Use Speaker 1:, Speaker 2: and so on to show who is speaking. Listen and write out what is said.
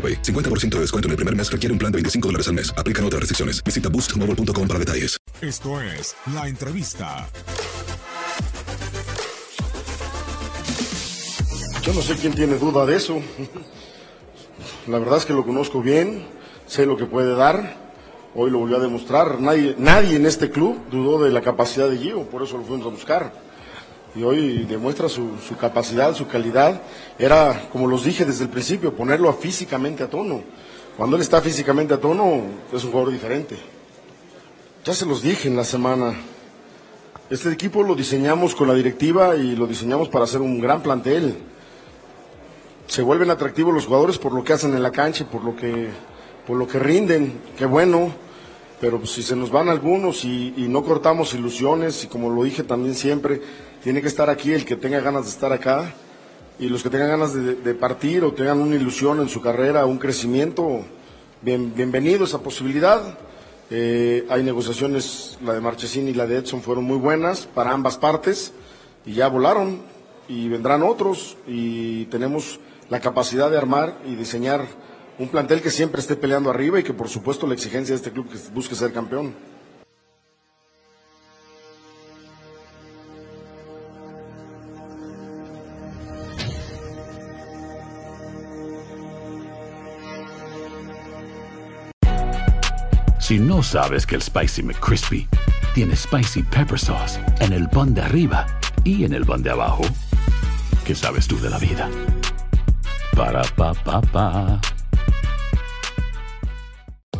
Speaker 1: AroPay. 50% de descuento en el primer mes requiere un plan de 25 dólares al mes. Aplican otras restricciones. Visita boostmobile.com para detalles.
Speaker 2: Esto es La Entrevista.
Speaker 3: Yo no sé quién tiene duda de eso. La verdad es que lo conozco bien, sé lo que puede dar. Hoy lo volvió a demostrar. Nadie, nadie en este club dudó de la capacidad de Gio, por eso lo fuimos a buscar. Y hoy demuestra su, su capacidad, su calidad. Era, como los dije desde el principio, ponerlo a físicamente a tono. Cuando él está físicamente a tono, es un jugador diferente. Ya se los dije en la semana. Este equipo lo diseñamos con la directiva y lo diseñamos para hacer un gran plantel. Se vuelven atractivos los jugadores por lo que hacen en la cancha, por lo que, por lo que rinden. Qué bueno. Pero pues, si se nos van algunos y, y no cortamos ilusiones, y como lo dije también siempre, tiene que estar aquí el que tenga ganas de estar acá. Y los que tengan ganas de, partir o tengan una ilusión en su carrera, un crecimiento, bien, bienvenido esa posibilidad. Eh, hay negociaciones, la de Marchesín y la de Edson fueron muy buenas para ambas partes y ya volaron y vendrán otros y tenemos la capacidad de armar y diseñar un plantel que siempre esté peleando arriba y que por supuesto la exigencia de este club que busque ser campeón.
Speaker 4: Si no sabes que el Spicy McCrispy tiene Spicy Pepper Sauce en el pan de arriba y en el pan de abajo, ¿qué sabes tú de la vida? Para, pa, pa, pa.